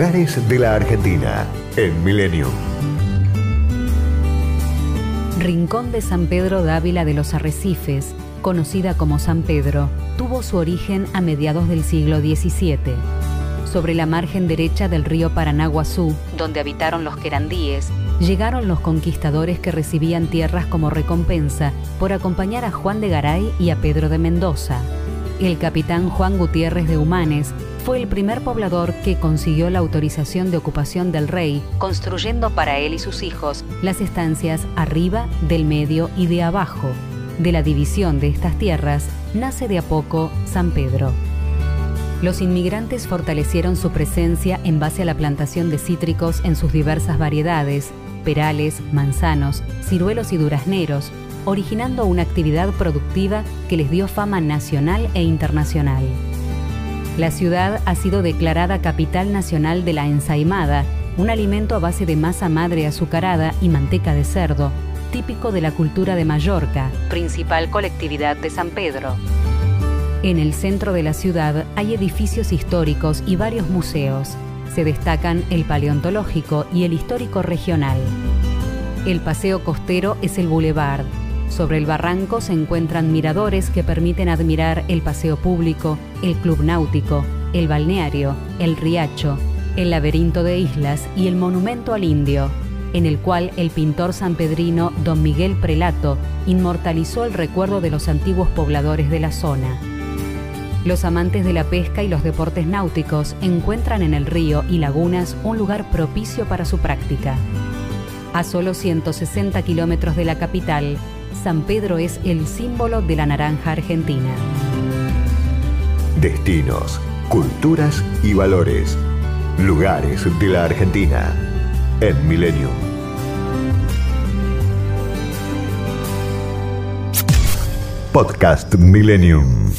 De la Argentina en Milenio. Rincón de San Pedro Dávila de los Arrecifes, conocida como San Pedro, tuvo su origen a mediados del siglo XVII. Sobre la margen derecha del río Paranaguazú, donde habitaron los querandíes, llegaron los conquistadores que recibían tierras como recompensa por acompañar a Juan de Garay y a Pedro de Mendoza. El capitán Juan Gutiérrez de Humanes fue el primer poblador que consiguió la autorización de ocupación del rey, construyendo para él y sus hijos las estancias arriba, del medio y de abajo. De la división de estas tierras nace de a poco San Pedro. Los inmigrantes fortalecieron su presencia en base a la plantación de cítricos en sus diversas variedades, perales, manzanos, ciruelos y durazneros, originando una actividad productiva que les dio fama nacional e internacional. La ciudad ha sido declarada capital nacional de la ensaimada, un alimento a base de masa madre azucarada y manteca de cerdo, típico de la cultura de Mallorca, principal colectividad de San Pedro. En el centro de la ciudad hay edificios históricos y varios museos. Se destacan el paleontológico y el histórico regional. El paseo costero es el boulevard, sobre el barranco se encuentran miradores que permiten admirar el paseo público, el club náutico, el balneario, el riacho, el laberinto de islas y el monumento al indio, en el cual el pintor sanpedrino don Miguel Prelato inmortalizó el recuerdo de los antiguos pobladores de la zona. Los amantes de la pesca y los deportes náuticos encuentran en el río y lagunas un lugar propicio para su práctica. A solo 160 kilómetros de la capital, San Pedro es el símbolo de la naranja argentina. Destinos, culturas y valores. Lugares de la Argentina en Millennium. Podcast Millennium.